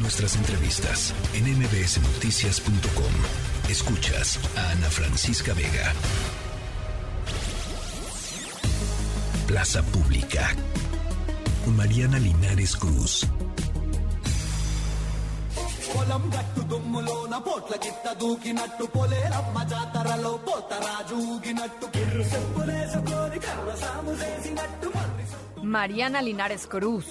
Nuestras entrevistas en mbsnoticias.com. Escuchas a Ana Francisca Vega. Plaza Pública. Con Mariana Linares Cruz. పొలం గట్టు దుమ్ములోన పోట్ల గిట్ట దూకినట్టు పొలేరమ్మ జాతరలో పోతరాజూగినట్టు కిర్రు చెప్పులేసుకొని కర్ర సాము చేసినట్టు Mariana Linares Cruz.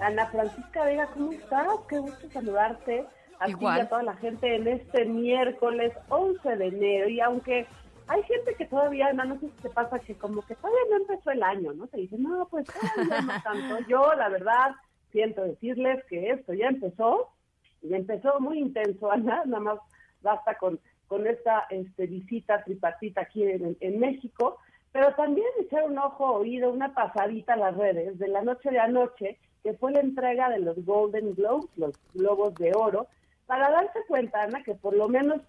Ana Francisca Vega, ¿cómo estás? Qué gusto saludarte. A Igual. a toda la gente en este miércoles 11 de enero. Y aunque hay gente que todavía, no sé si te pasa que como que todavía no empezó el año, ¿no? Se dice, no, pues todavía no tanto. Yo, la verdad, siento decirles que esto ya empezó y empezó muy intenso, Ana, nada más basta con, con esta este, visita tripartita aquí en, México, pero también echar un ojo, oído, una pasadita a las redes de la noche de anoche, que fue la entrega de los Golden Globes, los Globos de Oro, para darse cuenta, Ana, que por lo menos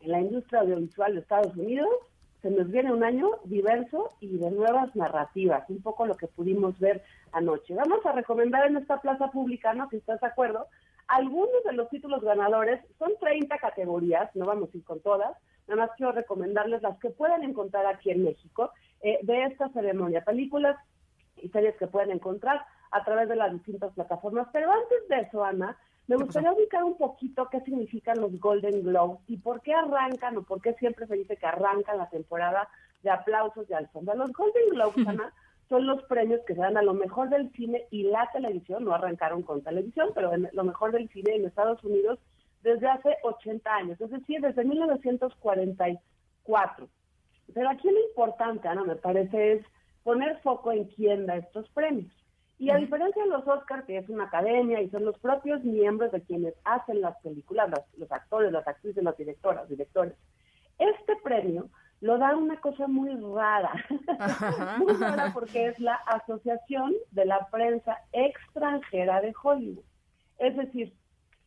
en la industria audiovisual de Estados Unidos se nos viene un año diverso y de nuevas narrativas, un poco lo que pudimos ver anoche. Vamos a recomendar en esta plaza pública, ¿no? Si estás de acuerdo, algunos de los títulos ganadores son 30 categorías, no vamos a ir con todas, nada más quiero recomendarles las que pueden encontrar aquí en México eh, de esta ceremonia, películas y series que pueden encontrar a través de las distintas plataformas. Pero antes de eso, Ana, me gustaría ubicar un poquito qué significan los Golden Globes y por qué arrancan o por qué siempre se dice que arrancan la temporada de aplausos de alfombra. Los Golden Globes, Ana, son los premios que se dan a lo mejor del cine y la televisión, no arrancaron con televisión, pero en lo mejor del cine en Estados Unidos desde hace 80 años, es decir, desde 1944. Pero aquí lo importante, Ana, me parece, es poner foco en quién da estos premios. Y a diferencia de los Oscars, que es una academia y son los propios miembros de quienes hacen las películas, los, actores, las actrices, las directoras, directores, este premio lo da una cosa muy rara, muy rara porque es la Asociación de la Prensa Extranjera de Hollywood. Es decir,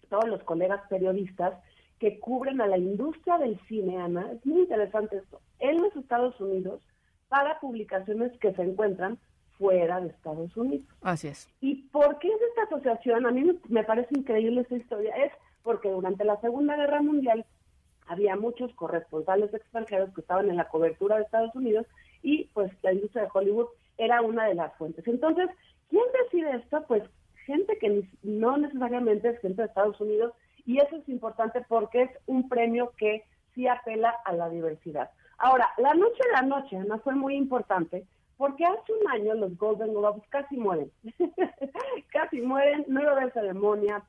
todos los colegas periodistas que cubren a la industria del cine, Ana, es muy interesante esto, en los Estados Unidos para publicaciones que se encuentran fuera de Estados Unidos. Así es. ¿Y por qué es esta asociación? A mí me parece increíble esta historia. Es porque durante la Segunda Guerra Mundial había muchos corresponsales extranjeros que estaban en la cobertura de Estados Unidos y pues la industria de Hollywood era una de las fuentes. Entonces, ¿quién decide esto? Pues gente que no necesariamente es gente de Estados Unidos y eso es importante porque es un premio que sí apela a la diversidad. Ahora, la noche de la noche, no fue muy importante porque hace un año los Golden Globes casi mueren. casi mueren, no iba a haber ceremonia,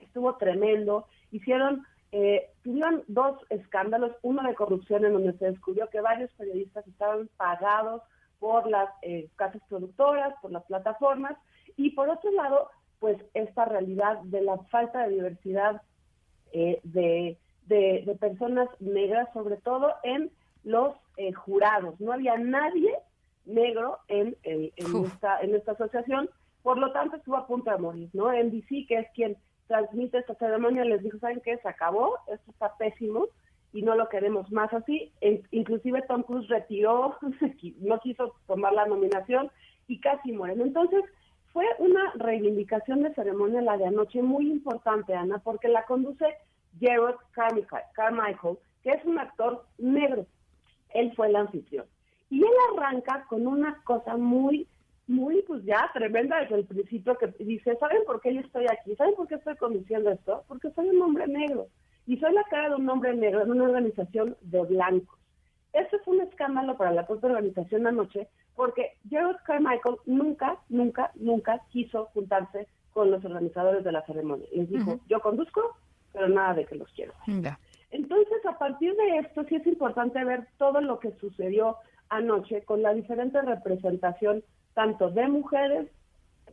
estuvo tremendo, hicieron eh, tuvieron dos escándalos, uno de corrupción en donde se descubrió que varios periodistas estaban pagados por las eh, casas productoras, por las plataformas, y por otro lado, pues esta realidad de la falta de diversidad eh, de, de, personas negras, sobre todo en los eh, jurados. No había nadie negro en, en, esta, en esta asociación, por lo tanto estuvo a punto de morir, ¿no? NBC, que es quien transmite esta ceremonia, les dijo, ¿saben qué? Se acabó, esto está pésimo y no lo queremos más así. E inclusive Tom Cruise retiró, no quiso tomar la nominación y casi mueren. Entonces, fue una reivindicación de ceremonia la de anoche muy importante, Ana, porque la conduce Gerard Carmichael, que es un actor negro. Él fue el anfitrión. Y él arranca con una cosa muy muy, pues ya, tremenda desde el principio, que dice, ¿saben por qué yo estoy aquí? ¿Saben por qué estoy conduciendo esto? Porque soy un hombre negro. Y soy la cara de un hombre negro en una organización de blancos. Eso fue un escándalo para la propia organización anoche, porque Gerald Carmichael nunca, nunca, nunca quiso juntarse con los organizadores de la ceremonia. Les dijo, yo conduzco, pero nada de que los quiero. Entonces, a partir de esto, sí es importante ver todo lo que sucedió anoche con la diferente representación tanto de mujeres,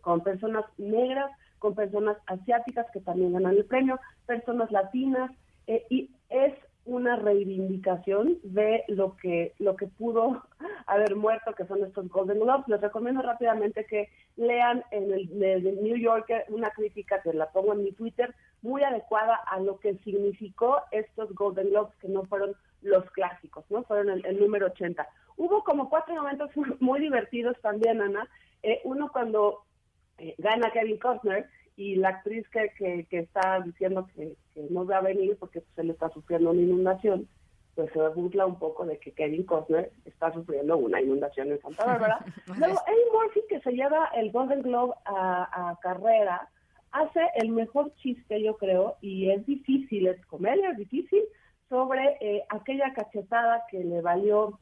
con personas negras, con personas asiáticas que también ganan el premio, personas latinas, eh, y es una reivindicación de lo que lo que pudo haber muerto, que son estos Golden Globes. Les recomiendo rápidamente que lean en el, New Yorker una crítica que la pongo en mi Twitter, muy adecuada a lo que significó estos Golden Globes, que no fueron los clásicos, no fueron el número 80. Hubo como cuatro momentos muy divertidos también, Ana. Eh, uno cuando eh, gana Kevin Costner y la actriz que, que, está diciendo que, no va a venir porque se le está sufriendo una inundación, pues se burla un poco de que Kevin Costner está sufriendo una inundación en Santa Bárbara. Luego, Eddie Murphy, que se lleva el Golden Globe a, carrera, hace el mejor chiste, yo creo, y es difícil, es comedia, es difícil, sobre eh, aquella cachetada que le valió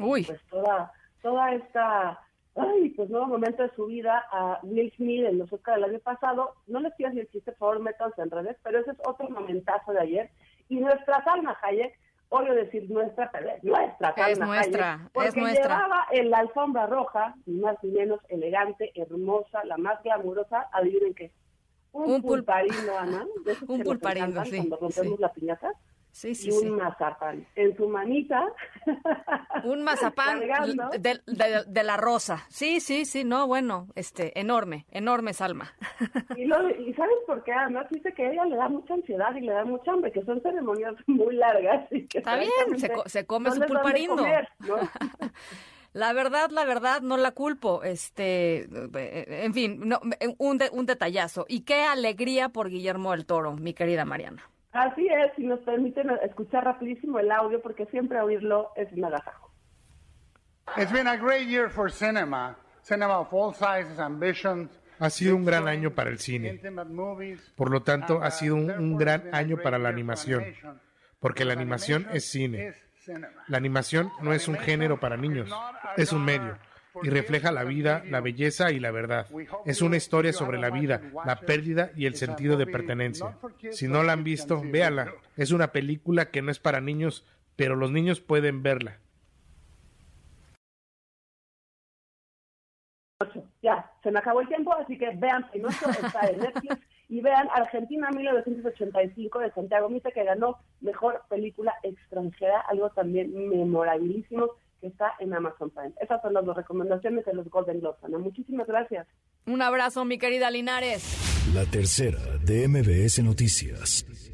Uy. pues toda, toda esta ay, pues nuevo momento de su vida a Will Smith en los Oscar del año pasado. No les quiero decir chiste, por favor, métanse en redes, pero ese es otro momentazo de ayer. Y nuestra Salma Hayek, odio decir nuestra, pero es nuestra Salma es nuestra, Hayek, porque es nuestra. llevaba en la alfombra roja, ni más ni menos elegante, hermosa, la más glamurosa, adivinen qué. Un, pulparino, Ana. un pulparino, sí. Cuando rompemos la piñata Sí, sí, y un mazapán en su manita. Un mazapán de, la rosa. Sí, sí, sí, no, bueno, este, enorme, enorme Salma. Y, lo, y ¿sabes por qué? Además dice que a ella le da mucha ansiedad y le da mucha hambre, que son ceremonias muy largas. Y que Está bien, se, come su pulparindo. La verdad, la verdad, no la culpo. Este, en fin, no, un, un detallazo. Y qué alegría por Guillermo del Toro, mi querida Mariana. Así es, y nos permiten escuchar rapidísimo el audio porque siempre oírlo es un agasajo. It's been a great year for cinema. Cinema of all sizes, ambitions. Ha sido un gran año para el cine. Por lo tanto, ha sido un, un gran año para la animación, porque la animación es cine. La animación no es un género para niños, es un medio y refleja la vida, la belleza y la verdad. Es una historia sobre la vida, la pérdida y el sentido de pertenencia. Si no la han visto, véala. Es una película que no es para niños, pero los niños pueden verla. Ya, se me acabó el tiempo, así que vean Pinocho, está en Netflix, y vean Argentina 1985 de Santiago Mita, que ganó Mejor Película Extranjera, algo también memorabilísimo que está en Amazon Prime. Esas son las dos recomendaciones de los Golden Globes, Ana. Muchísimas gracias. Un abrazo, mi querida Linares. La tercera de MBS Noticias.